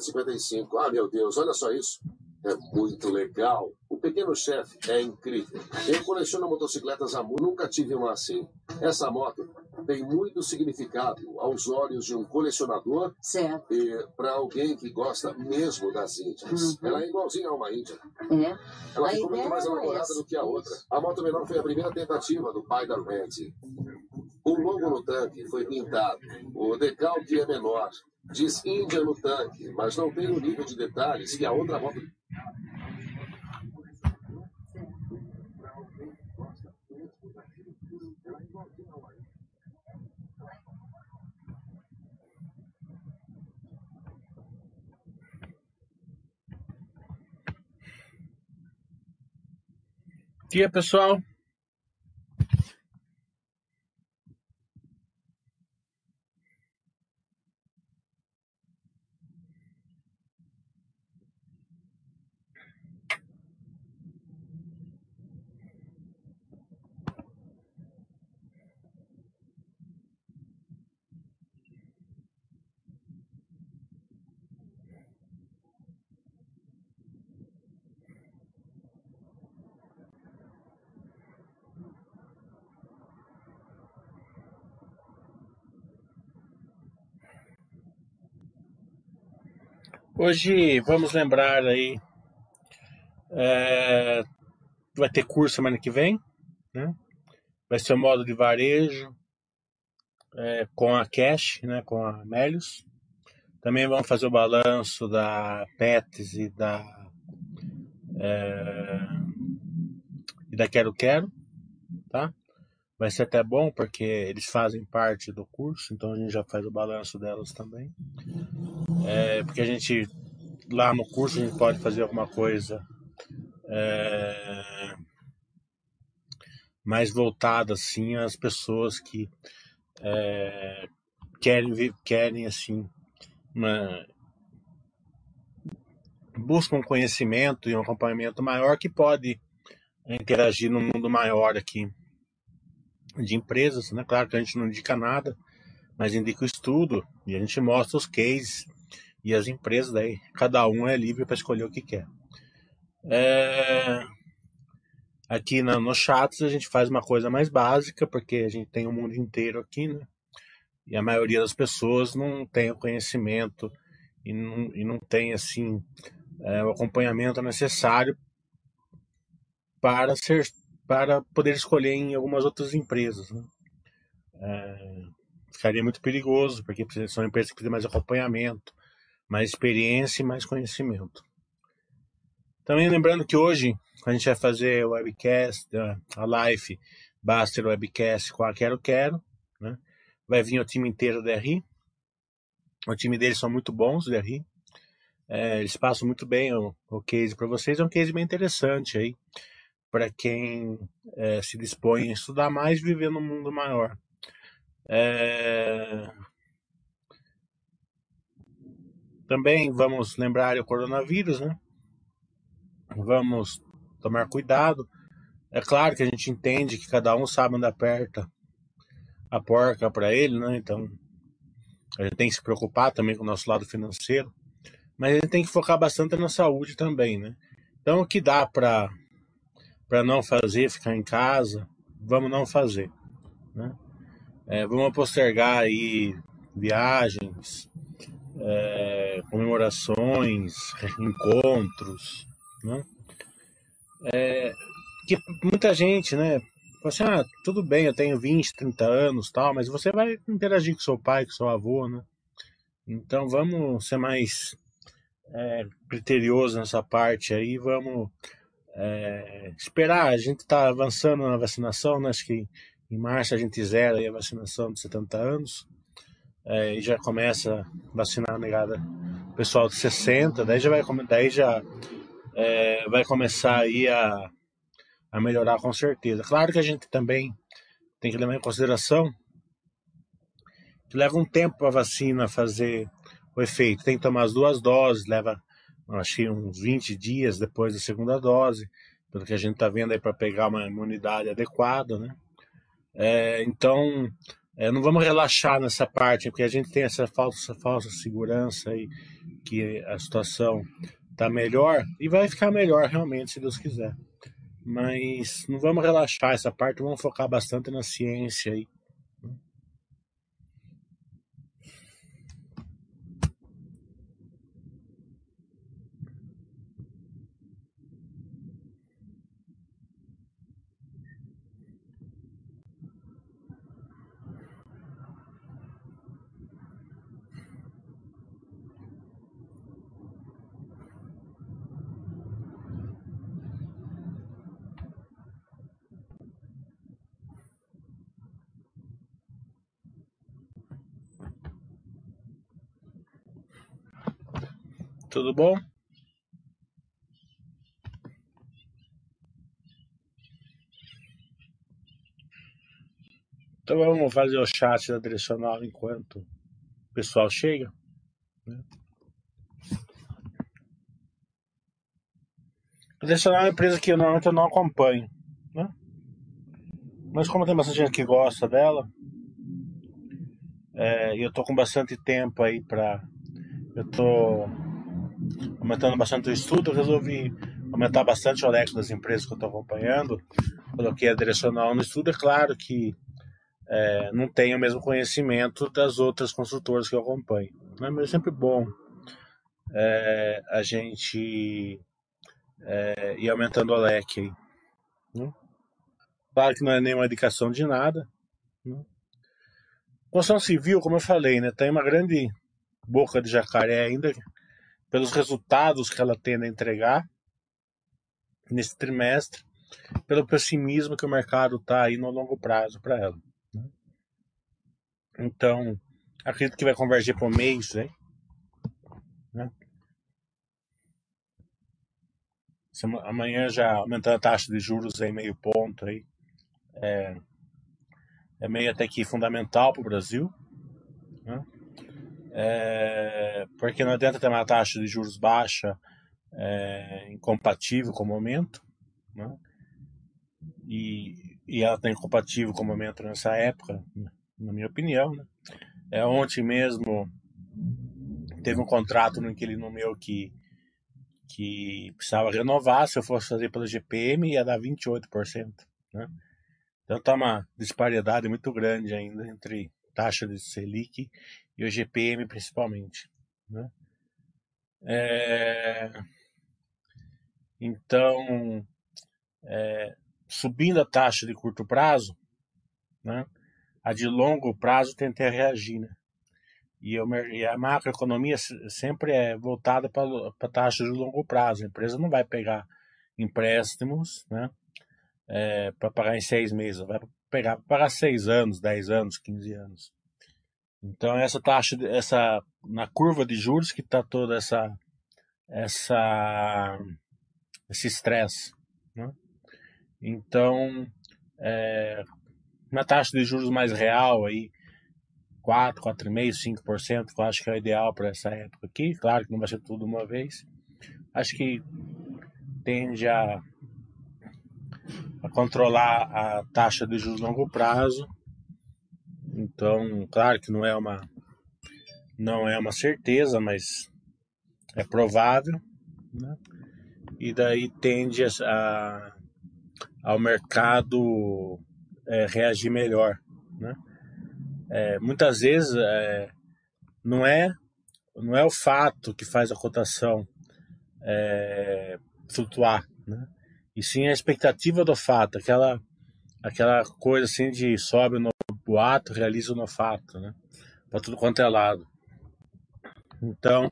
155. Ah, meu Deus, olha só isso. É muito legal. O pequeno chefe é incrível. Eu coleciono motocicletas muito, nunca tive uma assim. Essa moto tem muito significado aos olhos de um colecionador Certo. e para alguém que gosta mesmo das Índias. Uhum. Ela é igualzinha a uma Índia. É. Ela A ficou muito mais era elaborada essa. do que a outra. A moto menor foi a primeira tentativa do pai da Randy. O logo no tanque foi pintado. O decalque é menor. Diz Índia no tanque, mas não tem o nível de detalhes que a outra moto Dia, pessoal. Hoje vamos lembrar aí. é, vai ter curso semana que vem, né? Vai ser o modo de varejo é, com a Cash, né? Com a Melius. Também vamos fazer o balanço da Pets e da é, e da Quero Quero, tá? Vai ser até bom porque eles fazem parte do curso, então a gente já faz o balanço delas também. É, porque a gente lá no curso a gente pode fazer alguma coisa é, mais voltada assim às pessoas que é, querem querem assim uma, buscam um conhecimento e um acompanhamento maior que pode interagir no mundo maior aqui de empresas, né? Claro que a gente não indica nada, mas indica o estudo e a gente mostra os cases e as empresas daí, cada um é livre para escolher o que quer. É, Aqui na, no chats a gente faz uma coisa mais básica, porque a gente tem o mundo inteiro aqui, né? E a maioria das pessoas não tem o conhecimento e não, e não tem, assim, é, o acompanhamento necessário para ser para poder escolher em algumas outras empresas, né? É, ficaria muito perigoso, porque são empresas que precisam mais acompanhamento, mais experiência e mais conhecimento. Também lembrando que hoje a gente vai fazer o webcast, a- live Baster Webcast com a Quero Quero, né? Vai vir o time inteiro da RI. O time deles são muito bons, da RI. É, eles passam muito bem o, o case para vocês. É um case bem interessante aí para quem é, se dispõe a estudar mais e viver num mundo maior. É, Também vamos lembrar o coronavírus, né? Vamos tomar cuidado. É claro que a gente entende que cada um sabe onde aperta a porca para ele, né? Então a gente tem que se preocupar também com o nosso lado financeiro, mas a gente tem que focar bastante na saúde também, né? Então o que dá para para não fazer, ficar em casa, vamos não fazer, né? É, vamos postergar aí viagens, é, comemorações, encontros, né? que muita gente, né? Fala assim, ah, tudo bem, eu tenho 20, 30 anos tal, mas você vai interagir com seu pai, com seu avô, né? Então vamos ser mais é, criterioso nessa parte aí, vamos é, esperar. A gente está avançando na vacinação, né? Acho que em março a gente zera a vacinação de 70 anos. É, e já começa a vacinar a negada pessoal de 60, daí já vai, daí já é, vai começar aí a, a melhorar com certeza. Claro que a gente também tem que levar em consideração que leva um tempo para a vacina fazer o efeito. Tem que tomar as duas doses, leva acho que uns 20 dias depois da segunda dose, pelo que a gente está vendo aí para pegar uma imunidade adequada, né? É, então, é, não vamos relaxar nessa parte, porque a gente tem essa falsa, falsa segurança aí que a situação tá melhor e vai ficar melhor realmente, se Deus quiser. Mas não vamos relaxar essa parte, vamos focar bastante na ciência aí. Tudo bom? Então vamos fazer o chat da direcional enquanto o pessoal chega. né? A direcional é uma empresa que eu, normalmente eu não acompanho, né? Mas como tem bastante gente que gosta dela, é, e eu tô com bastante tempo aí pra. Eu tô aumentando bastante o estudo, resolvi aumentar bastante o leque das empresas que eu tô acompanhando. Coloquei a direcional no estudo, é claro que é, não tenho o mesmo conhecimento das outras construtoras que eu acompanho. Né? Mas é sempre bom é, a gente é, ir aumentando o leque aí. Né? Claro que não é nenhuma indicação de nada. Né? Construção civil, como eu falei, né, tem uma grande boca de jacaré ainda pelos resultados que ela tende a entregar nesse trimestre, pelo pessimismo que o mercado está aí no longo prazo para ela. né? Então, acredito que vai convergir para o mês, né? Amanhã já aumentando a taxa de juros aí meio ponto aí, é meio até que fundamental para o Brasil, né? É, porque não adianta ter uma taxa de juros baixa é, incompatível com o momento, né? E, e ela está incompatível com o momento nessa época, na minha opinião, né? É, ontem mesmo teve um contrato no inquilino meu que, que precisava renovar, se eu fosse fazer pela GPM ia dar 28%, né? Então tá uma disparidade muito grande ainda entre taxa de Selic e o GPM principalmente, né? É, então, é, subindo a taxa de curto prazo, né? A de longo prazo tenta reagir, né? E, mer- e a macroeconomia se- sempre é voltada para a taxa de longo prazo. A empresa não vai pegar empréstimos, né? para pagar em seis meses, vai pegar para seis anos, dez anos, 15 anos. Então essa taxa, essa na curva de juros que está toda essa essa esse estresse, né? Então é, uma taxa de juros mais real aí 4, 4,5%, 5%, que eu acho que é o ideal para essa época aqui. Claro que não vai ser tudo uma vez. Acho que tende a, a controlar a taxa de juros longo prazo. Então, claro que não é uma não é uma certeza, mas é provável, né? E daí tende a, a- ao mercado é, reagir melhor, né? É, muitas vezes é, não é não é o fato que faz a cotação é, flutuar, né? E sim a expectativa do fato, aquela aquela coisa assim de sobe no boato, realiza no fato, né? Para tudo quanto é lado. Então,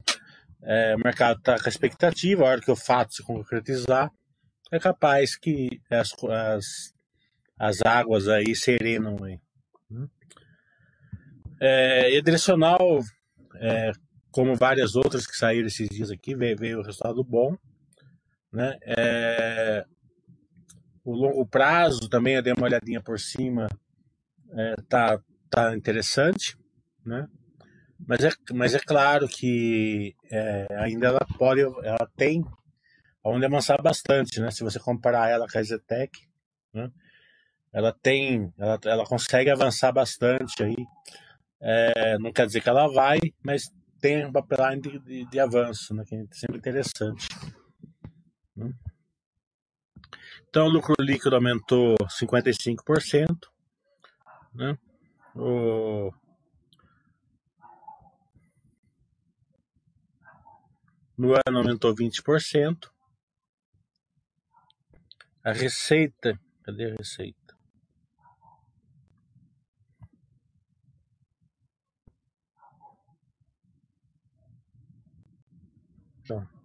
é, o mercado está com a expectativa, a hora que o fato se concretizar, é capaz que as, as, as águas aí serenam aí. né? É, e direcional, é, como várias outras que saíram esses dias aqui, veio, veio o resultado bom, né? É, o longo prazo também eu dei uma olhadinha por cima, é, tá, tá interessante, né? Mas é, mas é claro que é, ainda ela pode, ela tem onde avançar bastante, né? Se você comparar ela com a Zetec, né? ela tem, ela, ela consegue avançar bastante aí. É, não quer dizer que ela vai, mas tem um pipeline de, de, de avanço, né, que é sempre interessante. Né? Então, o lucro líquido aumentou 55%. Né? O... No ano aumentou 20%. A receita, cadê a receita? Tá.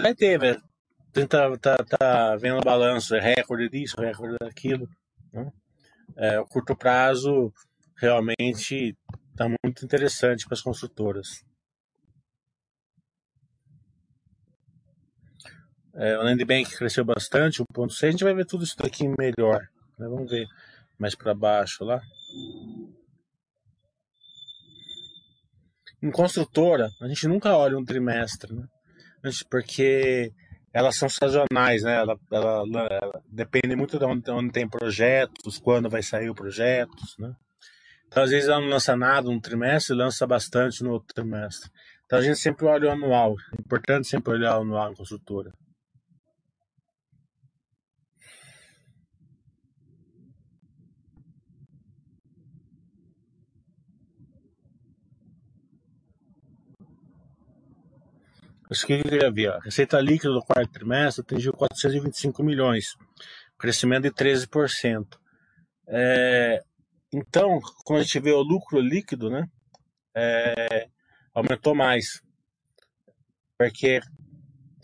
Aí teve, tá, tá, tá vendo balanço, é recorde disso, recorde daquilo. Né? É, o curto prazo realmente está muito interessante para as construtoras. É, o Land Bank cresceu bastante, 1.6. A gente vai ver tudo isso daqui melhor. Né? Vamos ver mais para baixo lá. Em construtora, a gente nunca olha um trimestre, né? Porque elas são sazonais, né? Ela, ela, ela depende muito de onde, onde, tem projetos, quando vai sair o projetos, né? Então, às vezes ela não lança nada no trimestre, lança bastante no outro trimestre. Então, a gente sempre olha o anual. É importante sempre olhar o anual em construtora. Isso que eu queria ver. A receita líquida do quarto trimestre atingiu 425 milhões, crescimento de 13%. É, então, quando a gente vê o lucro líquido, né, é, aumentou mais. Porque,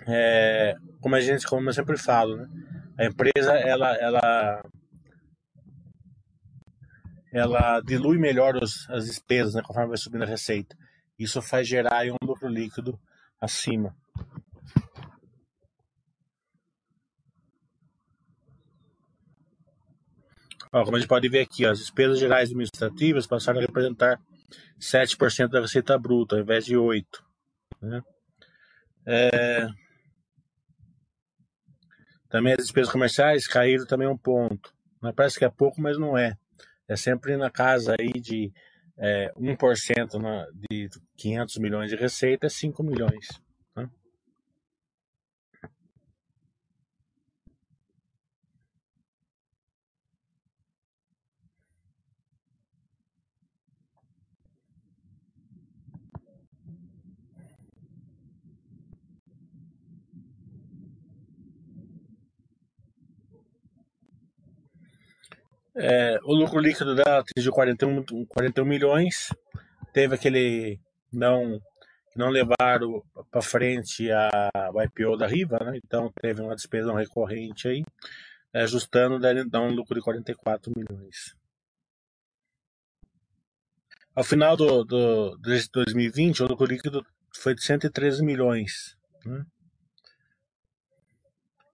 é, como a gente, como eu sempre falo, né, a empresa ela, ela, ela dilui melhor os, as despesas, né, conforme vai subindo a receita. Isso faz gerar um lucro líquido acima Ó, como a gente pode ver aqui, ó, as despesas gerais administrativas passaram a representar 7% da receita bruta, ao invés de 8%. Né? É... Também as despesas comerciais caíram também um ponto. Parece que é pouco, mas não é. É sempre na casa aí de é, 1% na, de 500 milhões de receita é 5 milhões. Né? É, o lucro líquido dela atingiu 41, 41 milhões. Teve aquele não não levaram para frente a, o IPO da Riva, né? então teve uma despesa não recorrente aí, ajustando, dá um lucro de 44 milhões. Ao final do, do, de 2020, o lucro líquido foi de 113 milhões. Né?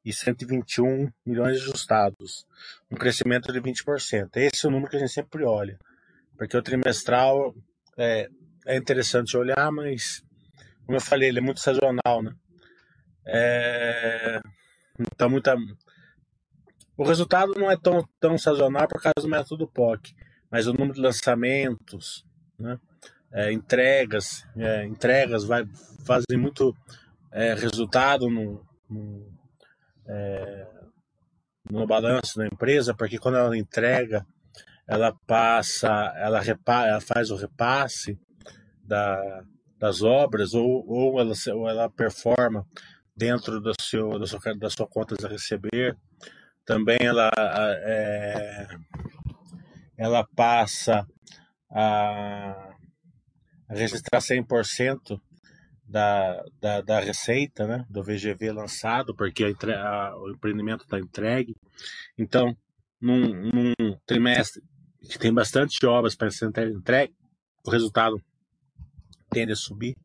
E 121 milhões ajustados, um crescimento de 20%. Esse é o número que a gente sempre olha, porque o trimestral é, é interessante olhar, mas, como eu falei, ele é muito sazonal, né? É, então, muita... O resultado não é tão, tão sazonal por causa do método POC, mas o número de lançamentos, né? É, entregas, é, entregas vai, fazem muito é, resultado no, no, é, no balanço da empresa, porque quando ela entrega, ela passa, ela, ela faz o repasse da, das obras ou, ou, ela, ou ela performa dentro do seu, da, sua, contas a receber. Também ela, é, ela passa a, a registrar 100% da, da, da, receita né, do VGV lançado, porque a, a, o empreendimento está entregue. Então, num, num, trimestre que tem bastante obras para ser entregue, o resultado tende a subir.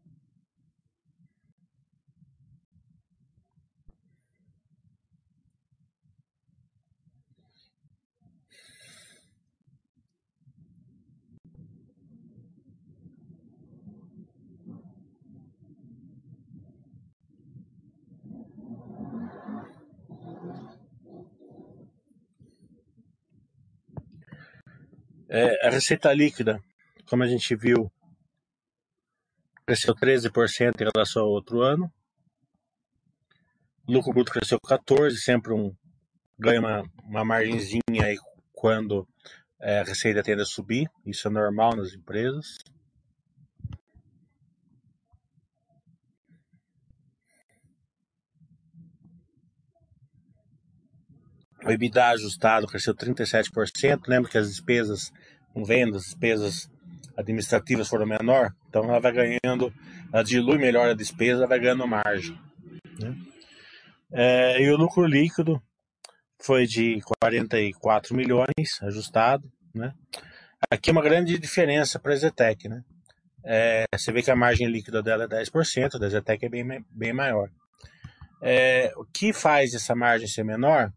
É, a receita líquida, como a gente viu, cresceu 13% em relação ao outro ano. Lucro bruto cresceu 14%, sempre um ganha uma, uma margenzinha aí quando é, a receita tende a subir, isso é normal nas empresas. O EBITDA ajustado cresceu 37%. Lembra que as despesas com vendas, despesas administrativas foram menor? Então ela vai ganhando, ela dilui melhor a despesa, vai ganhando margem. Né? É, e o lucro líquido foi de 44 milhões ajustado. Né? Aqui é uma grande diferença para a Zetec. Né? É, você vê que a margem líquida dela é 10%, da Zetec é bem, bem maior. É, o que faz essa margem ser menor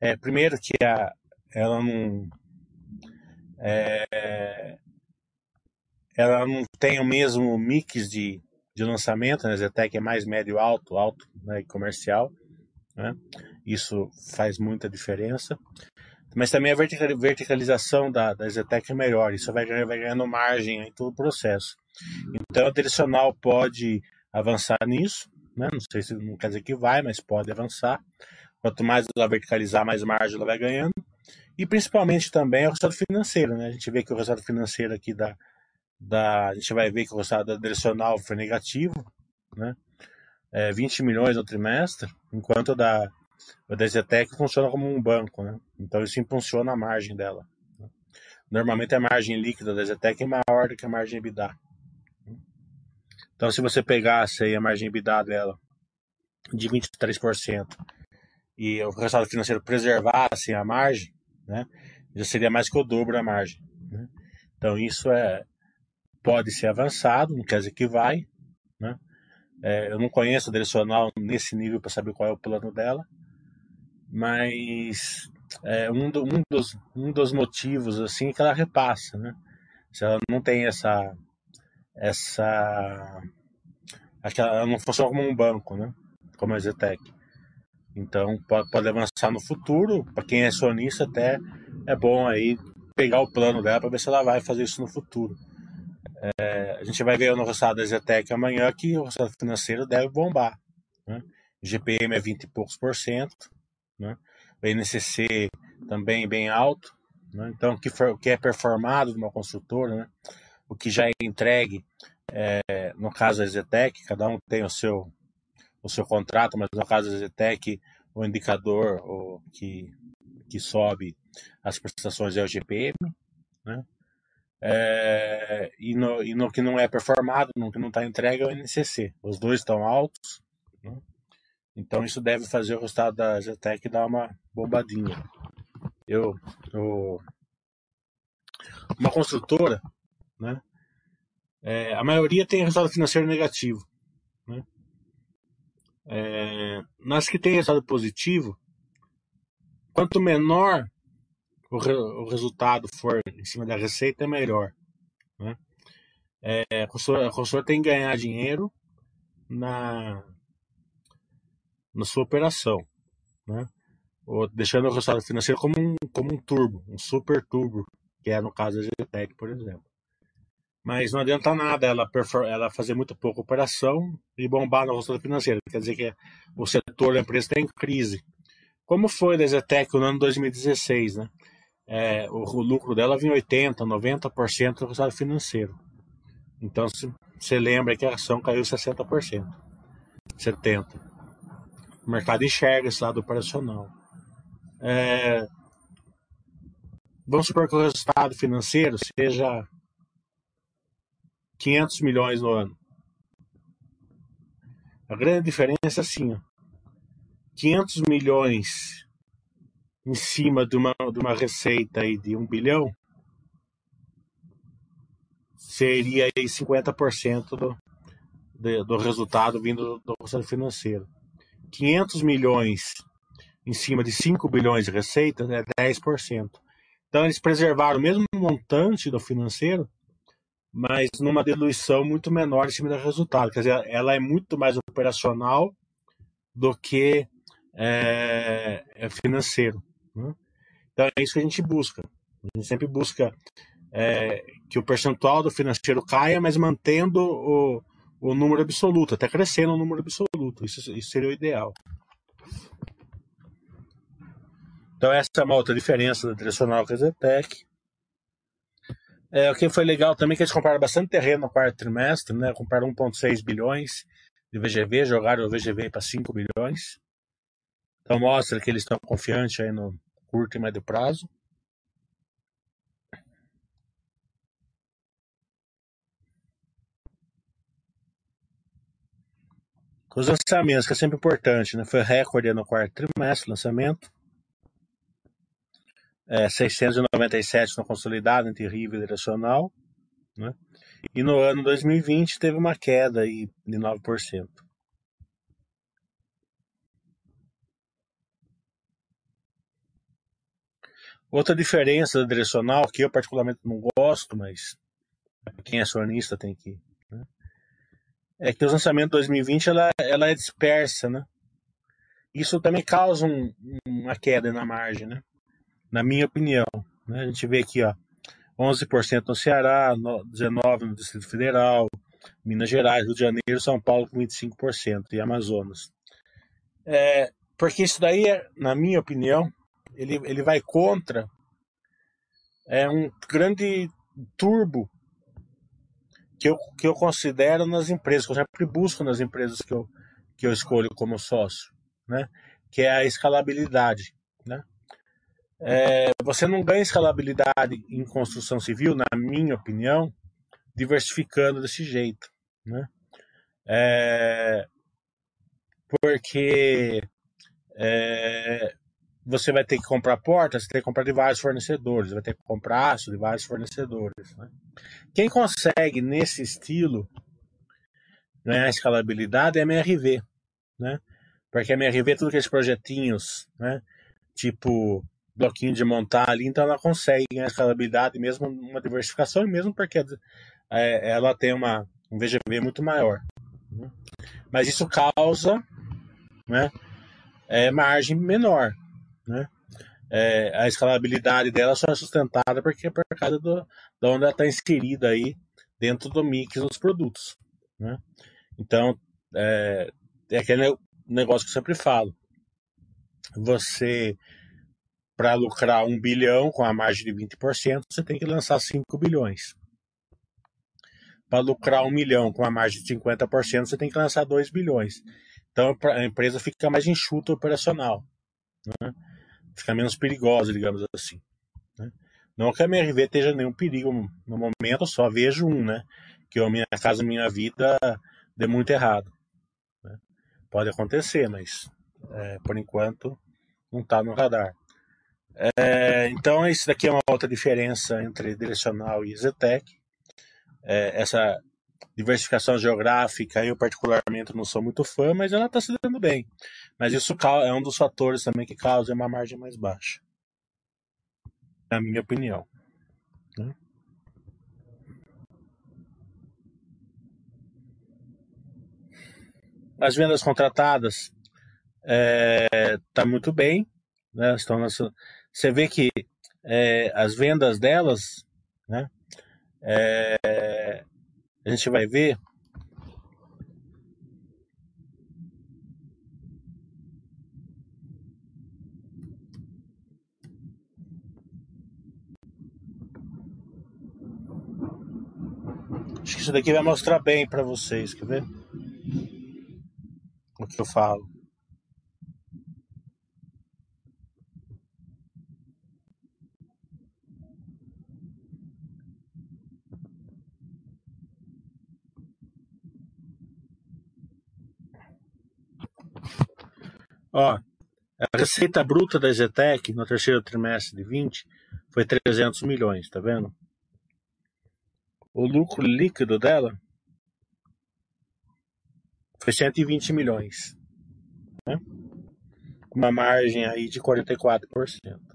é, primeiro que a, ela não é, ela não tem o mesmo mix de, de lançamento, né? Zetec é mais médio alto, alto né? e comercial, né? Isso faz muita diferença. Mas também a verticalização da, da Zetec é melhor, isso vai, vai ganhando margem em todo o processo. Então, a direcional pode avançar nisso, né? não sei se não quer dizer que vai, mas pode avançar. Quanto mais ela verticalizar, mais margem ela vai ganhando. E principalmente também o resultado financeiro, né? A gente vê que o resultado financeiro aqui da, da a gente vai ver que o resultado direcional foi negativo, né? É 20 milhões no trimestre, enquanto da, o da Zetec funciona como um banco, né? Então isso impulsiona a margem dela. Né? Normalmente a margem líquida da Zetec é maior do que a margem EBITDA. Então se você pegasse aí a margem EBITDA dela de 23%, e o resultado financeiro preservasse a margem, né, já seria mais que o dobro a margem. Né? Então isso é pode ser avançado, não quer dizer que vai. Né? É, eu não conheço a direcional nesse nível para saber qual é o plano dela, mas é, um, do, um, dos, um dos motivos assim é que ela repassa, né? Se ela não tem essa essa acho que ela não funciona como um banco, né? Como a Zetec. Então pode, avançar no futuro. Para quem é sonista, até é bom aí pegar o plano dela para ver se ela vai fazer isso no futuro. É, a gente vai ver no resultado da Zetec amanhã que o resultado financeiro deve bombar. Né? O GPM é 20 e poucos por cento. Né? O NCC também bem alto. Né? Então, o que, for, o que é performado de uma construtora, né? o que já é entregue, é, no caso da Zetec, cada um tem o seu o seu contrato, mas no caso da Zetec, o indicador o, que, que sobe as prestações é o GPM, né? É, e, no, e no que não é performado, no que não está entregue é o NCC. Os dois estão altos, né? então isso deve fazer o resultado da Zetec dar uma bombadinha. Eu, eu uma construtora, né? É, a maioria tem resultado financeiro negativo. É, nas que têm resultado positivo, quanto menor o, re, o, resultado for em cima da receita, é melhor. Né? É, a, consultora, tem que ganhar dinheiro na, na sua operação, né? Ou deixando o resultado financeiro como um, como um turbo, um super turbo, que é no caso da GTEC, por exemplo. Mas não adianta nada ela, ela fazer muito pouca operação e bombar no resultado financeiro. Quer dizer que o setor da empresa está em crise. Como foi da Zetec no ano 2016, né? É, o, o, lucro dela vinha 80%, 90% do resultado financeiro. Então, você lembra que a ação caiu 60%, 70%. O mercado enxerga esse lado operacional. É, vamos supor que o resultado financeiro seja 500 milhões no ano. A grande diferença é assim, ó, 500 milhões em cima de uma, de uma receita aí de 1 bilhão seria aí 50% do, de, do resultado vindo do resultado financeiro. 500 milhões em cima de 5 bilhões de receita é 10%. Então eles preservaram o mesmo montante do financeiro, mas numa diluição muito menor em cima do resultado. Quer dizer, ela é muito mais operacional do que é, é financeiro. Né? Então é isso que a gente busca. A gente sempre busca é, que o percentual do financeiro caia, mas mantendo o, o número absoluto, até crescendo o número absoluto. Isso, isso seria o ideal. Então essa é uma outra diferença da direcional com a Zetec. É, o que foi legal também é que eles compraram bastante terreno no quarto trimestre, né? Compraram 1,6 bilhões de VGV, jogaram o VGV para 5 bilhões. Então mostra que eles estão confiantes aí no curto e médio prazo. Os lançamentos, que é sempre importante, né? Foi recorde no quarto trimestre, lançamento. É, 697 no consolidado entre RIV e direcional. Né? E no ano 2020 teve uma queda aí de 9%. Outra diferença da direcional, que eu particularmente não gosto, mas quem é acionista tem que. Né? É que o lançamento de 2020 ela, ela é dispersa, né? Isso também causa um, uma queda na margem, né? Na minha opinião. Né? A gente vê aqui, ó, 11% no Ceará, 19% no Distrito Federal, Minas Gerais, Rio de Janeiro, São Paulo com 25% e Amazonas. É, porque isso daí, na minha opinião, ele, ele vai contra é um grande turbo que eu, que eu considero nas empresas, que eu sempre busco nas empresas que eu, que eu escolho como sócio, né? que é a escalabilidade. Né? É, você não ganha escalabilidade em construção civil, na minha opinião, diversificando desse jeito. Né? É, porque é, você vai ter que comprar portas, você tem que comprar de vários fornecedores, vai ter que comprar aço de vários fornecedores. Né? Quem consegue, nesse estilo, ganhar escalabilidade é a MRV. Né? Porque a MRV, tudo aqueles projetinhos, né? tipo bloquinho de montar ali, então ela consegue ganhar escalabilidade, mesmo uma diversificação, mesmo porque é, ela tem uma, um VGV muito maior. Né? Mas isso causa né, é, margem menor né? É, a escalabilidade dela só é sustentada porque é por causa do, de onde ela está inserida aí dentro do mix dos produtos, né? Então, é, é aquele negócio que eu sempre falo. Você, para lucrar um bilhão com a margem de 20%, você tem que lançar 5 bilhões. Para lucrar um milhão com a margem de 50%, você tem que lançar 2 bilhões. Então a empresa fica mais enxuta operacional. Né? fica menos perigosa, digamos assim. Né? Não que a MRV esteja nenhum perigo no momento, só vejo um, né? Que a minha casa, minha vida dê muito errado. Né? Pode acontecer, mas é, por enquanto não está no radar. É, então, isso daqui é uma outra diferença entre direcional e Zetec. É, essa diversificação geográfica, eu particularmente não sou muito fã, mas ela está se dando bem. Mas isso é um dos fatores também que causa uma margem mais baixa. Na minha opinião. Né? As vendas contratadas é, tá muito bem, né? Estão nessa, você vê que é, as vendas delas, né? É, a gente vai ver Acho que isso daqui vai mostrar bem para vocês, quer ver? O que eu falo. Ó, a receita bruta da Zetec no terceiro trimestre de 20 foi 300 milhões, tá vendo? O lucro líquido dela foi 120 milhões, né? uma margem aí de 44%.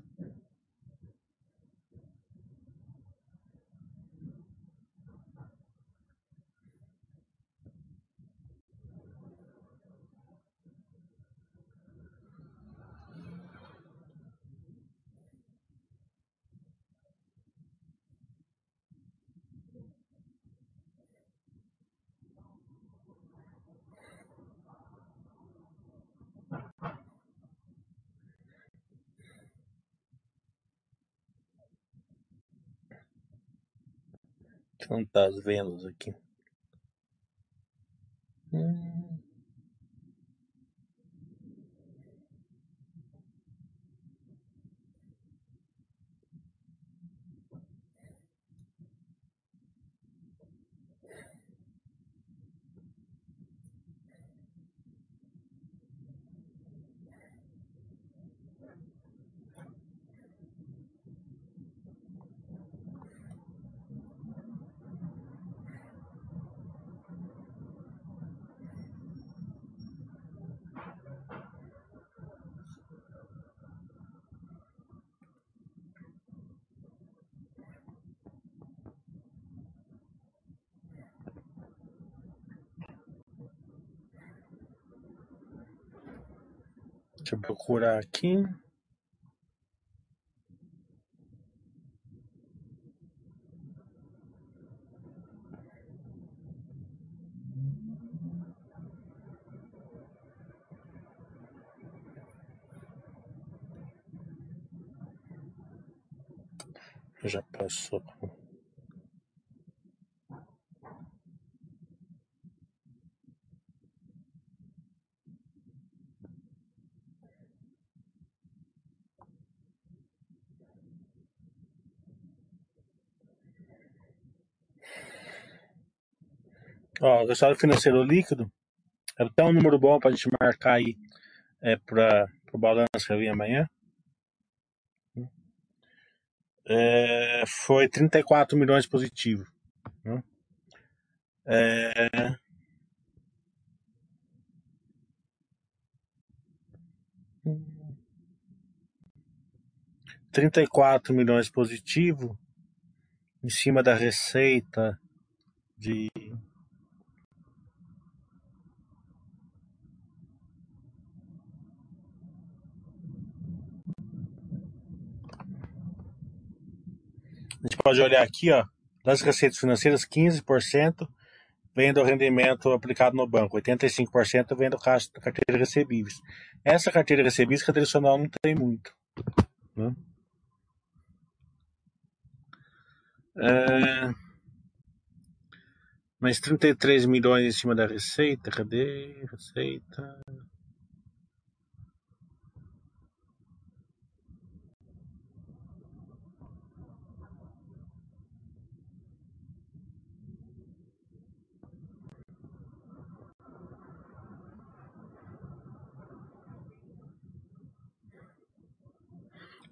Então tá as vendas aqui. Deixa eu procurar aqui. Já passou. Ó, o resultado financeiro líquido é até um número bom para a gente marcar aí é, para o balanço que vi amanhã. É, foi 34 milhões positivo. Né? É, trinta e quatro milhões positivo em cima da receita de A gente pode olhar aqui, ó, das receitas financeiras, 15% vem do rendimento aplicado no banco, 85% vem do caixa da carteira recebíveis. Essa carteira recebíveis que tradicional não tem muito. Né? É... Mais 33 milhões em cima da receita. Cadê? Receita.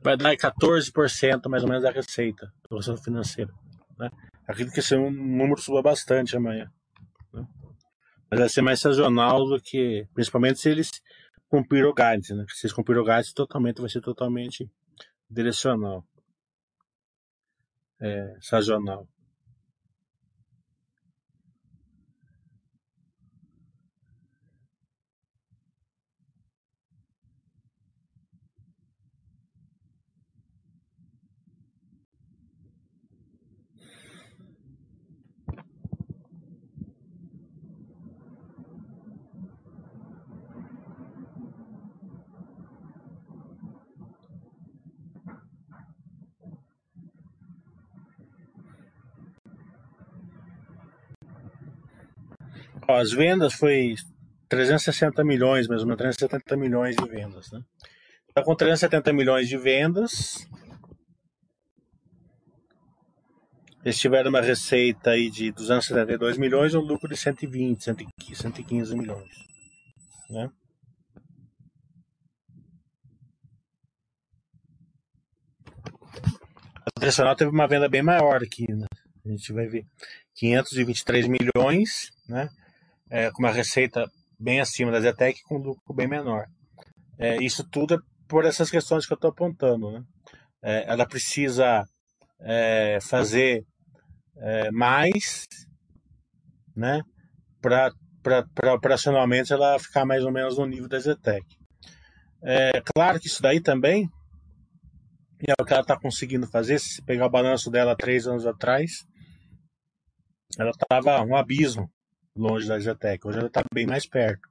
Vai dar 14% mais ou menos da receita do resultado financeiro. Né? Acredito que esse é número suba bastante amanhã. Né? Mas vai ser mais sazonal do que. Principalmente se eles cumprir o guidance, né? Se eles cumprir o guidance, totalmente, vai ser totalmente direcional. É, sazonal. As vendas foi 360 milhões, menos, 370 milhões de vendas, né? Tá com 370 milhões de vendas. Eles tiveram uma receita aí de 272 milhões um lucro de 120, 115 milhões, né? A tradicional teve uma venda bem maior aqui, né? A gente vai ver 523 milhões, né? É, com uma receita bem acima da Zetec com um lucro bem menor. É, isso tudo é por essas questões que eu estou apontando. Né? É, ela precisa é, fazer é, mais né, para operacionalmente ela ficar mais ou menos no nível da Zetec. É claro que isso daí também é o que ela está conseguindo fazer. Se pegar o balanço dela três anos atrás, ela estava um abismo longe da Zetec. Hoje ela está bem mais perto.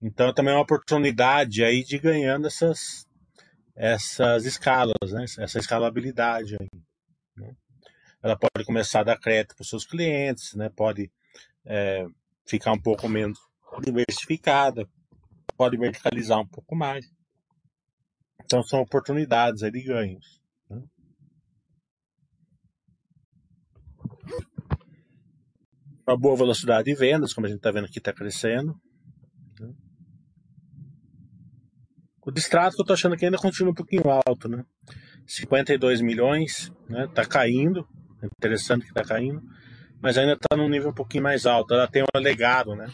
Então também é uma oportunidade aí de ganhando essas, essas escalas, né? essa escalabilidade aí. Né? ela pode começar a dar crédito para os seus clientes, né? Pode é, ficar um pouco menos diversificada, pode verticalizar um pouco mais. Então são oportunidades aí de ganhos. Uma boa velocidade de vendas, como a gente está vendo aqui, está crescendo. Né? O distrato que eu estou achando que ainda continua um pouquinho alto, né? 52 milhões, né? Tá caindo, é interessante que está caindo, mas ainda está num nível um pouquinho mais alto. Ela tem um legado, né?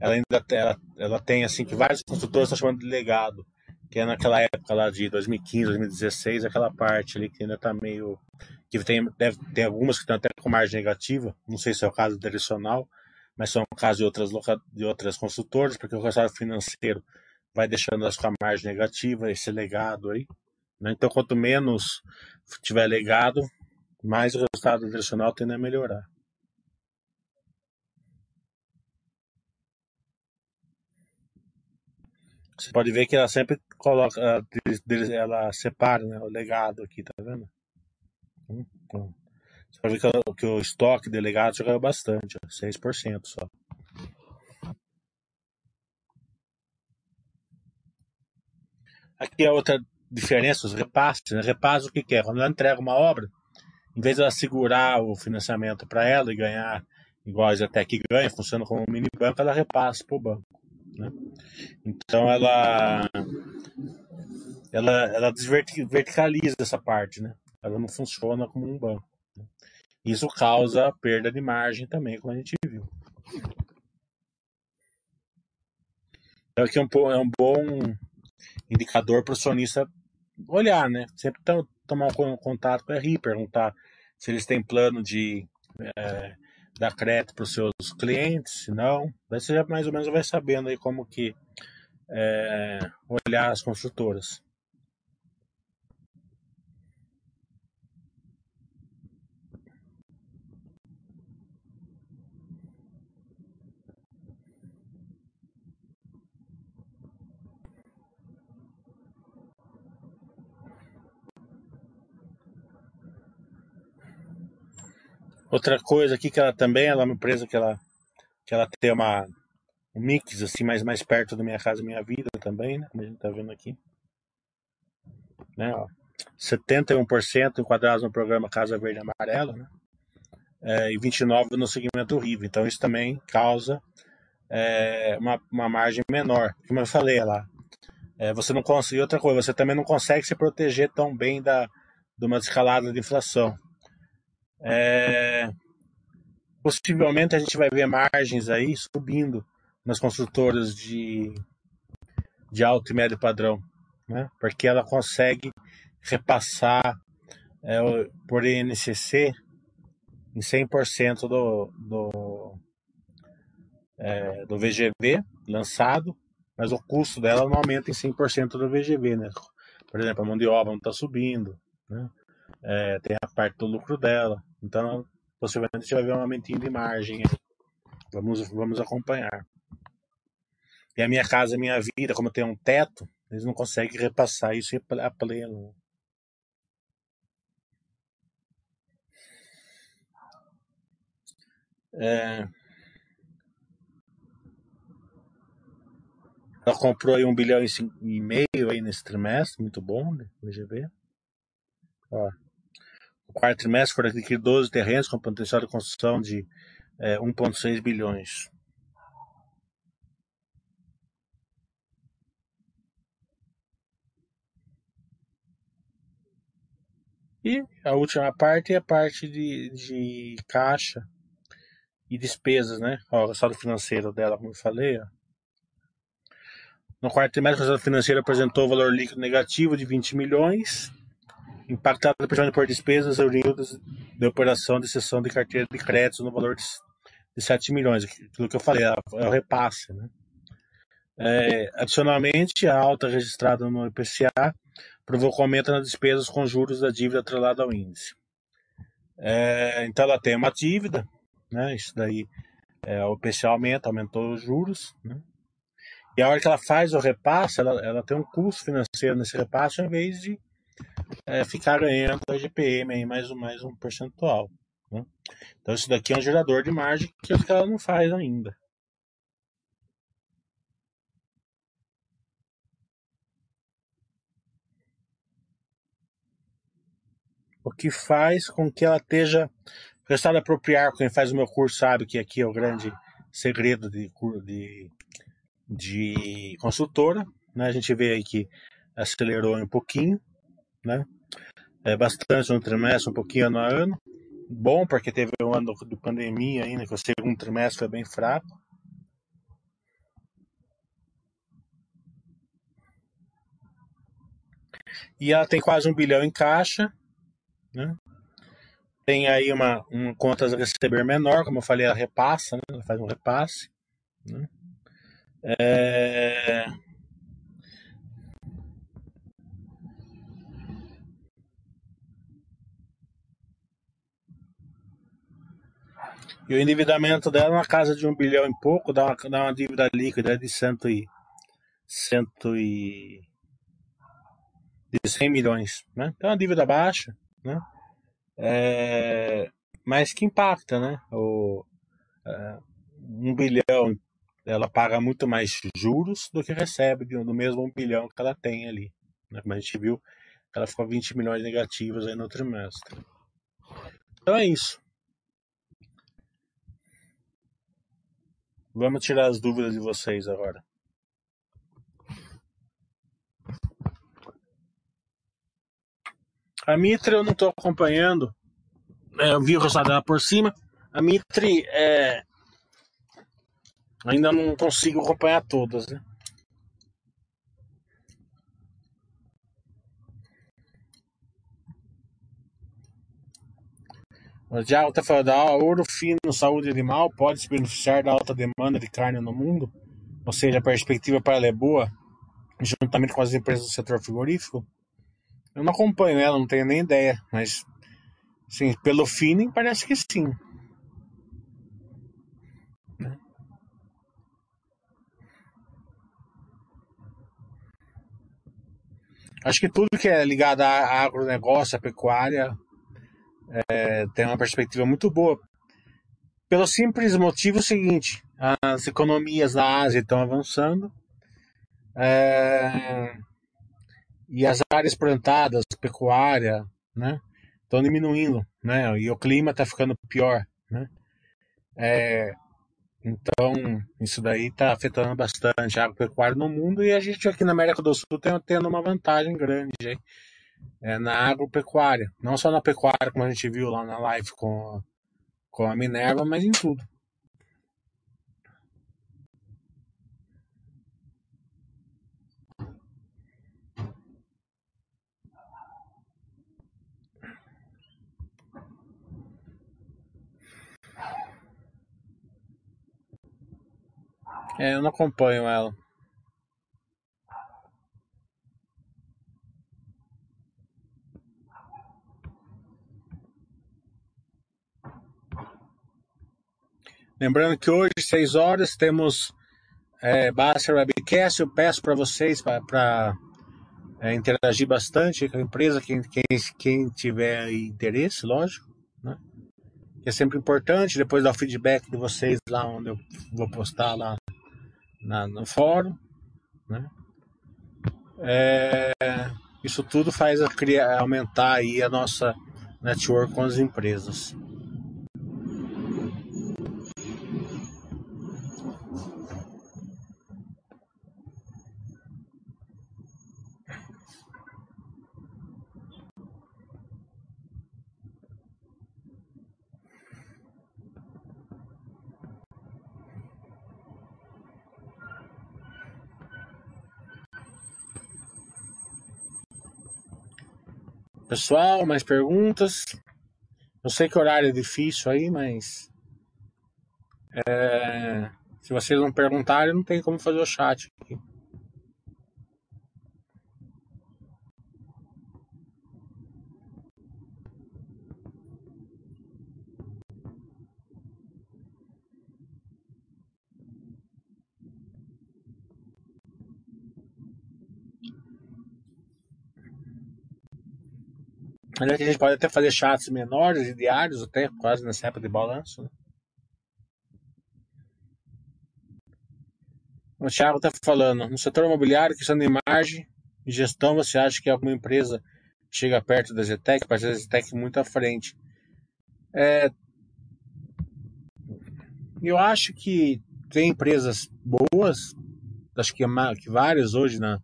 Ela ainda ela, ela tem assim que vários construtores estão chamando de legado, que é naquela época lá de 2015, 2016, aquela parte ali que ainda está meio que tem deve tem algumas que estão até com margem negativa, não sei se é o caso direcional, mas são o caso de outras de outras construtoras, porque o resultado financeiro vai deixando as com a margem negativa, esse legado aí. Né? Então, quanto menos tiver legado, mais o resultado direcional tende a melhorar. Você pode ver que ela sempre coloca, ela separa né, o legado aqui, tá vendo? Ver que, que o estoque de legado já caiu bastante, 6% só. Aqui é outra diferença, os repasses. Né? Repasse o que, que é? Quando ela entrega uma obra, em vez de ela segurar o financiamento para ela e ganhar igual a até que ganha, funciona como um mini banco, ela repassa para o banco. Né? Então ela ela, ela desverticaliza essa parte, né? Ela não funciona como um banco. Né? Isso causa perda de margem também, como a gente viu. Então aqui é um, é um bom indicador para o sonista olhar, né? Sempre tomar um contato com a RI, perguntar se eles têm plano de é, dar crédito para os seus clientes, se não, daí você já mais ou menos vai sabendo aí como que é, olhar as construtoras. Outra coisa aqui que ela também, ela é uma empresa que ela, que ela tem uma, um mix assim mais, mais perto da minha casa minha vida também, né? Como a gente tá vendo aqui. Né, ó, 71% enquadrados no programa Casa Verde Amarelo, né? É, e 29% no segmento RIV. Então isso também causa é, uma, uma margem menor. Como eu falei lá, é, você não consegue. Outra coisa, você também não consegue se proteger tão bem da, de uma escalada de inflação. É, possivelmente a gente vai ver margens aí subindo nas construtoras de, de alto e médio padrão, né? porque ela consegue repassar é, por INCC em 100% do, do, é, do VGV lançado, mas o custo dela não aumenta em 100% do VGV. Né? Por exemplo, a mão de obra não está subindo, né? é, tem a parte do lucro dela. Então, possivelmente gente vai ver um aumentinho de margem. Vamos, vamos acompanhar. E a minha casa, a minha vida, como tem um teto, eles não conseguem repassar isso a pleno. É... Ela comprou aí um bilhão e meio aí nesse trimestre, muito bom, né? VGV. Ó, quarto trimestre foram adquiridos 12 terrenos com potencial de construção de é, 1,6 bilhões. E a última parte é a parte de, de caixa e despesas, né? Ó, o resultado financeiro dela, como eu falei. Ó. No quarto trimestre, o resultado financeiro apresentou valor líquido negativo de 20 milhões impactada principalmente por despesas oriundas da operação de cessão de carteira de créditos no valor de, de 7 milhões, aquilo que eu falei, é, é o repasse. Né? É, adicionalmente, a alta registrada no IPCA provocou aumento nas despesas com juros da dívida atrelada ao índice. É, então, ela tem uma dívida, né? isso daí, é, o IPCA aumenta, aumentou os juros, né? e a hora que ela faz o repasse, ela, ela tem um custo financeiro nesse repasse, ao invés de é, ficar ganhando a GPM aí mais, mais um percentual. Né? Então isso daqui é um gerador de margem que ela não faz ainda. o que faz com que ela esteja. O resultado apropriar, quem faz o meu curso sabe que aqui é o grande segredo de, de, de consultora. Né? A gente vê aí que acelerou um pouquinho, né? É bastante no trimestre, um pouquinho ano a ano. Bom, porque teve um ano de pandemia ainda, que o segundo trimestre foi bem fraco. E ela tem quase um bilhão em caixa, né? Tem aí uma, um contas a receber menor, como eu falei, ela repassa, né? ela faz um repasse. Né? É... E o endividamento dela na casa de um bilhão e pouco dá uma, dá uma dívida líquida de cento e, cento e de 100 milhões, né? Então é uma dívida baixa, né? É, mas que impacta, né? O, é, um bilhão, ela paga muito mais juros do que recebe do mesmo um bilhão que ela tem ali. Né? Como a gente viu, ela ficou 20 milhões negativos aí no trimestre. Então é isso. Vamos tirar as dúvidas de vocês agora. A Mitre eu não estou acompanhando. É, eu vi o dela por cima. A Mitre é, ainda não consigo acompanhar todas, né? O Diago está falando, ah, ouro fino, saúde animal pode se beneficiar da alta demanda de carne no mundo? Ou seja, a perspectiva para ela é boa, juntamente com as empresas do setor frigorífico? Eu não acompanho ela, não tenho nem ideia, mas sim, pelo feeling parece que sim. Acho que tudo que é ligado a agronegócio, a pecuária, é, tem uma perspectiva muito boa. Pelo simples motivo seguinte: as economias da Ásia estão avançando. É, e as áreas plantadas, pecuária, né, estão diminuindo, né, e o clima está ficando pior, né. É, então, isso daí está afetando bastante a agropecuária no mundo e a gente aqui na América do Sul tem tendo uma vantagem grande é, na agropecuária. Não só na pecuária, como a gente viu lá na live com, com a Minerva, mas em tudo. É, eu não acompanho ela. Lembrando que hoje, 6 horas, temos é, Baster Webcast. Eu peço para vocês para é, interagir bastante com a empresa, quem, quem, quem tiver interesse, lógico. Né? É sempre importante. Depois dar o feedback de vocês lá onde eu vou postar lá na, no fórum. Né? É, isso tudo faz a criar, aumentar aí a nossa network com as empresas. Pessoal, mais perguntas? Eu sei que horário é difícil aí, mas. É, se vocês não perguntarem, não tem como fazer o chat aqui. A gente pode até fazer chats menores e diários, até quase nessa época de balanço. Né? O Thiago está falando, no setor imobiliário, questão de margem e gestão, você acha que alguma empresa chega perto da Zetec, parece a Zetec muito à frente? É, eu acho que tem empresas boas, acho que, que várias hoje, né,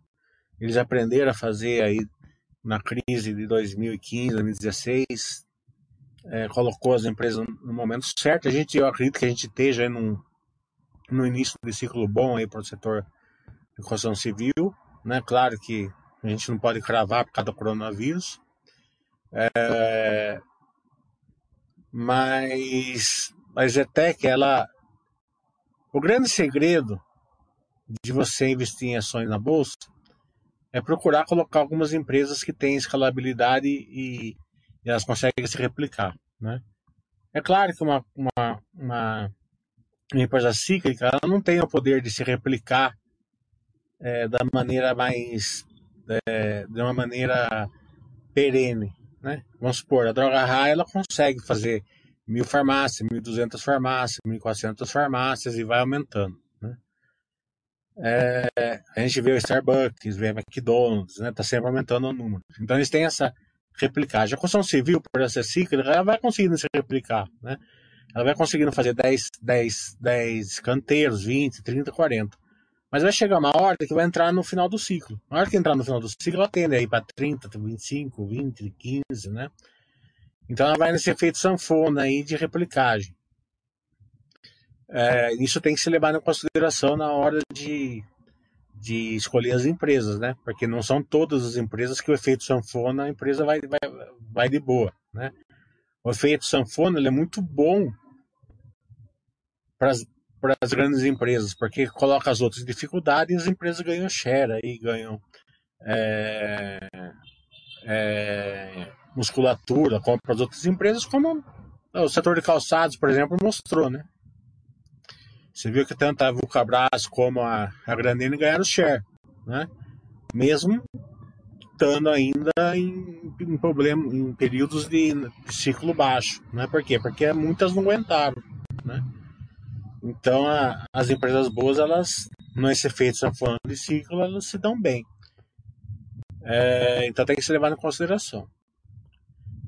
eles aprenderam a fazer aí na crise de 2015, 2016, é, colocou as empresas no momento certo. A gente, eu acredito que a gente esteja num, no início de ciclo bom aí para o setor de construção civil, né? Claro que a gente não pode cravar por causa do coronavírus, é, mas a Zetec, ela, o grande segredo de você investir em ações na bolsa é procurar colocar algumas empresas que têm escalabilidade e, e elas conseguem se replicar, né? É claro que uma, uma, uma empresa cíclica, ela não tem o poder de se replicar é, da maneira mais é, de uma maneira perene, né? Vamos supor, a droga raia ela consegue fazer mil farmácias, mil duzentas farmácias, mil quatrocentas farmácias e vai aumentando? É, a gente vê o Starbucks, vê o McDonald's, né? Tá sempre aumentando o número. Então eles têm essa replicagem. A construção civil, por essa cíclica, ela vai conseguindo se replicar, né? Ela vai conseguindo fazer 10, 10, 10 canteiros, 20, 30, 40. Mas vai chegar uma hora que vai entrar no final do ciclo. Na hora que entrar no final do ciclo, ela tende a ir para 30, 25, 20, 15, né? Então ela vai nesse efeito sanfona aí de replicagem. É, isso tem que se levar em consideração na hora de, de escolher as empresas, né? Porque não são todas as empresas que o efeito sanfona a empresa vai, vai, vai de boa, né? O efeito sanfona é muito bom para as grandes empresas, porque coloca as outras dificuldades e as empresas ganham share aí, ganham é, é, musculatura, compra as outras empresas, como o setor de calçados, por exemplo, mostrou, né? Você viu que tanto a Vulcabras como a, a Grandene ganharam share, né? Mesmo estando ainda em, em, problema, em períodos de, de ciclo baixo, né? Por quê? Porque muitas não aguentaram, né? Então, a, as empresas boas, elas, nesse efeito sanfona de ciclo, elas se dão bem. É, então, tem que ser levado em consideração.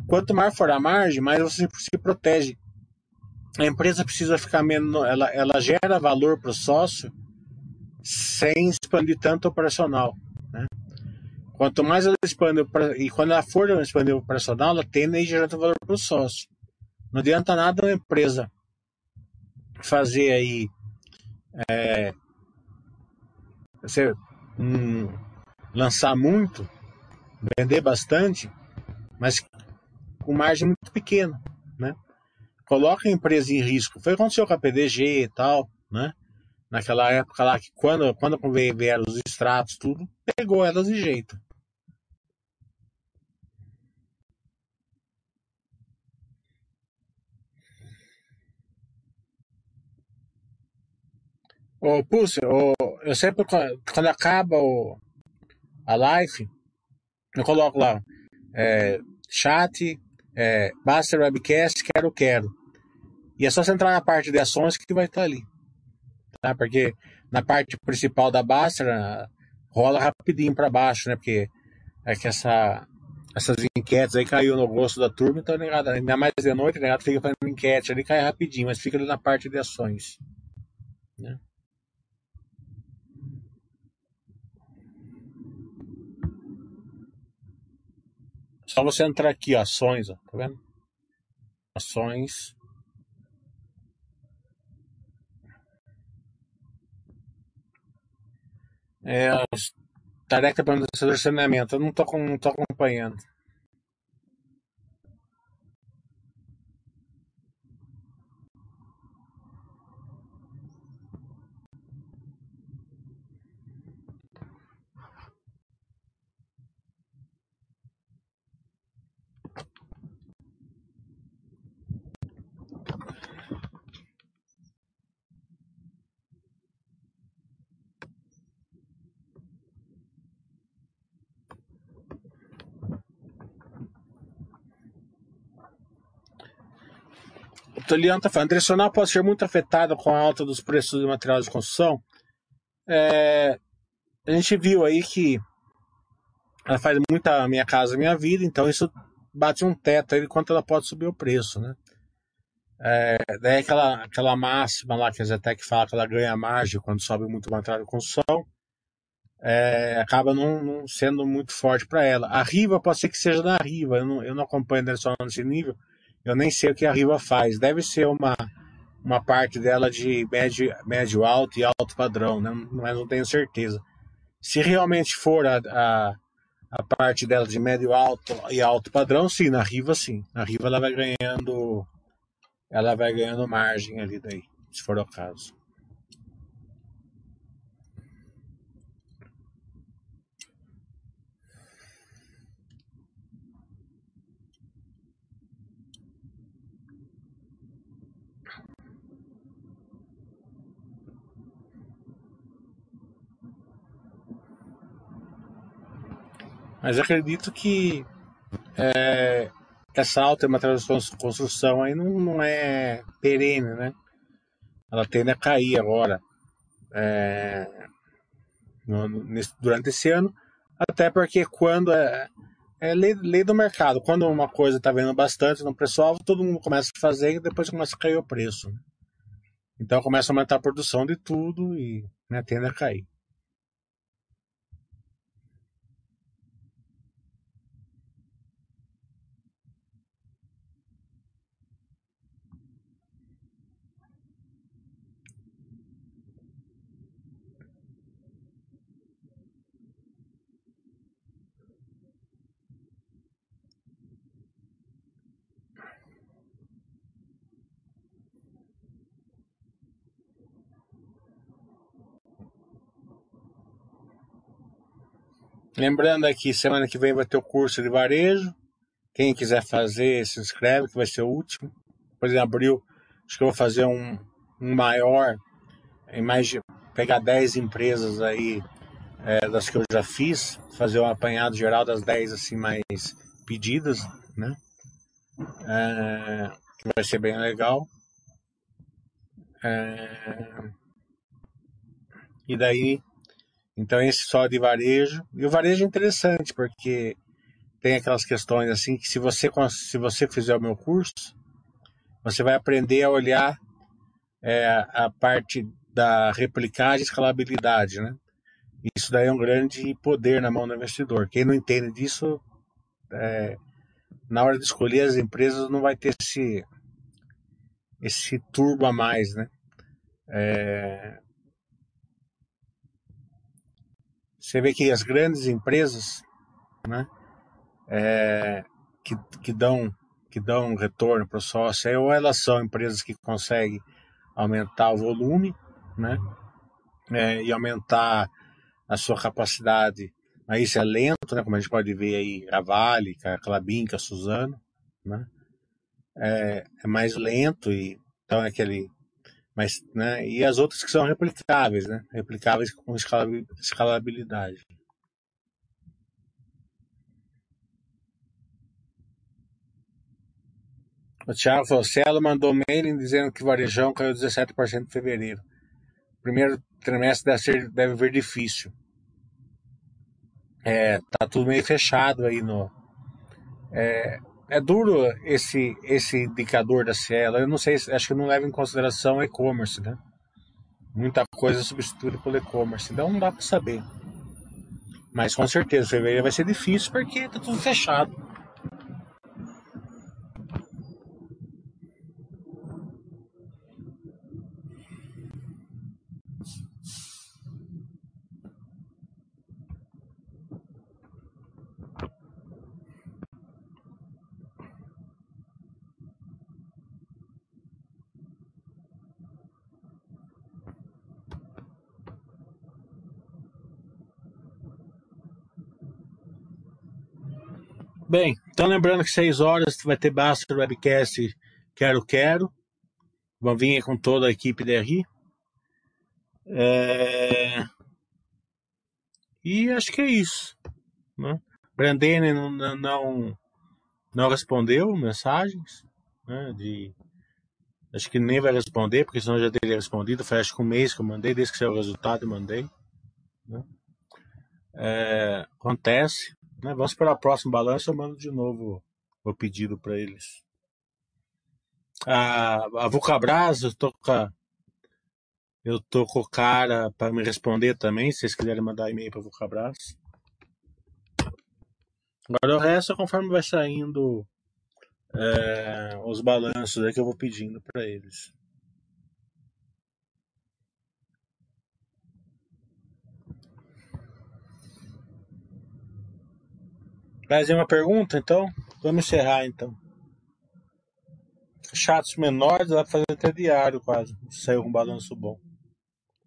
Quanto maior for a margem, mais você se protege. A empresa precisa ficar menos. Ela, ela gera valor para o sócio sem expandir tanto o operacional. Né? Quanto mais ela expande, e quando ela for expandir o operacional, ela tende a gerar valor para o sócio. Não adianta nada uma empresa fazer aí é, você um, lançar muito, vender bastante, mas com margem muito pequena? Coloca a empresa em risco. Foi o que aconteceu com a PDG e tal, né? Naquela época lá que quando, quando vieram os extratos, tudo, pegou elas de jeito. Ô, Pulse, eu sempre, quando acaba o, a live, eu coloco lá, é, chat, é, Master Webcast, quero, quero. E é só você entrar na parte de ações que vai estar ali. Tá? Porque na parte principal da Baster, rola rapidinho para baixo, né? Porque é que essa, essas enquetes aí caiu no gosto da turma, então ainda mais de noite, negado fica fazendo enquete ali, cai rapidinho, mas fica ali na parte de ações. Né? Só você entrar aqui, ações, ó, tá vendo? Ações. É, tarefa para o saneamento. Eu não tô, não acompanhando. Toliano está falando, direcional pode ser muito afetada com a alta dos preços de materiais de construção. É, a gente viu aí que ela faz muita Minha Casa Minha Vida, então isso bate um teto aí quanto ela pode subir o preço, né? É, daí aquela, aquela máxima lá que a Zetec fala que ela ganha margem quando sobe muito o material de construção, é, acaba não, não, sendo muito forte para ela. A Riva pode ser que seja da Riva, eu não, eu não acompanho ela só nesse nível, eu nem sei o que a Riva faz. Deve ser uma, uma parte dela de médio, médio alto e alto padrão, né? mas não tenho certeza. Se realmente for a, a, a parte dela de médio alto e alto padrão, sim, na Riva sim. Na Riva ela vai ganhando ela vai ganhando margem ali daí, se for o caso. Mas acredito que é, essa alta material de construção aí não, não é perene, né? Ela tende a cair agora é, no, nesse, durante esse ano, até porque quando é, é lei, lei, do mercado, quando uma coisa está vendo bastante no preço alto, todo mundo começa a fazer e depois começa a cair o preço. Né? Então começa a aumentar a produção de tudo e né, tende a cair. Lembrando aqui, semana que vem vai ter o curso de varejo. Quem quiser fazer, se inscreve, que vai ser o último. Depois em abril, acho que eu vou fazer um, um maior, em mais de pegar 10 empresas aí é, das que eu já fiz, fazer um apanhado geral das 10 assim mais pedidas, né? É, que vai ser bem legal. É, e daí então esse só de varejo. E o varejo é interessante, porque tem aquelas questões assim que se você, se você fizer o meu curso, você vai aprender a olhar é, a parte da replicagem e escalabilidade, né? Isso daí é um grande poder na mão do investidor. Quem não entende disso, é, na hora de escolher as empresas, não vai ter esse, esse turbo a mais, né? É, Você vê que as grandes empresas, né, é, que, que dão que dão retorno para o sócio, ou elas são empresas que conseguem aumentar o volume, né, é, e aumentar a sua capacidade. Mas isso é lento, né, como a gente pode ver aí a Vale, a Clabin, a Suzano, né, é, é mais lento e então é aquele mas, né, e as outras que são replicáveis, né? Replicáveis com escalabilidade. O Thiago Focelo mandou mailing dizendo que o varejão caiu 17% em fevereiro. Primeiro trimestre deve, ser, deve vir difícil. É, tá tudo meio fechado aí no. É, é duro esse, esse indicador da Cielo. Eu não sei, acho que não leva em consideração e-commerce, né? Muita coisa é substituída pelo e-commerce, então não dá para saber. Mas com certeza, fevereiro vai ser difícil porque tá tudo fechado. Bem, então lembrando que 6 horas vai ter Basta Webcast Quero Quero. Vão vir com toda a equipe DRI. É... E acho que é isso. Né? Brandene não, não, não respondeu mensagens né, de, Acho que nem vai responder, porque senão já teria respondido. Foi acho que um mês que eu mandei, desde que saiu o resultado eu mandei. Né? É, acontece. Né? Vamos para o próximo balanço, eu mando de novo o pedido para eles. A, a Vulcabras, eu tô com a, eu tô com o cara para me responder também, se vocês quiserem mandar e-mail para Vulcabras. Agora o resto, conforme vai saindo é, os balanços é que eu vou pedindo para eles. Mais uma pergunta, então? Vamos encerrar, então. Chatos menores, dá pra fazer até diário quase. Saiu um balanço bom.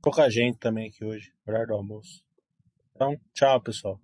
Pouca gente também aqui hoje, horário do almoço. Então, tchau, pessoal.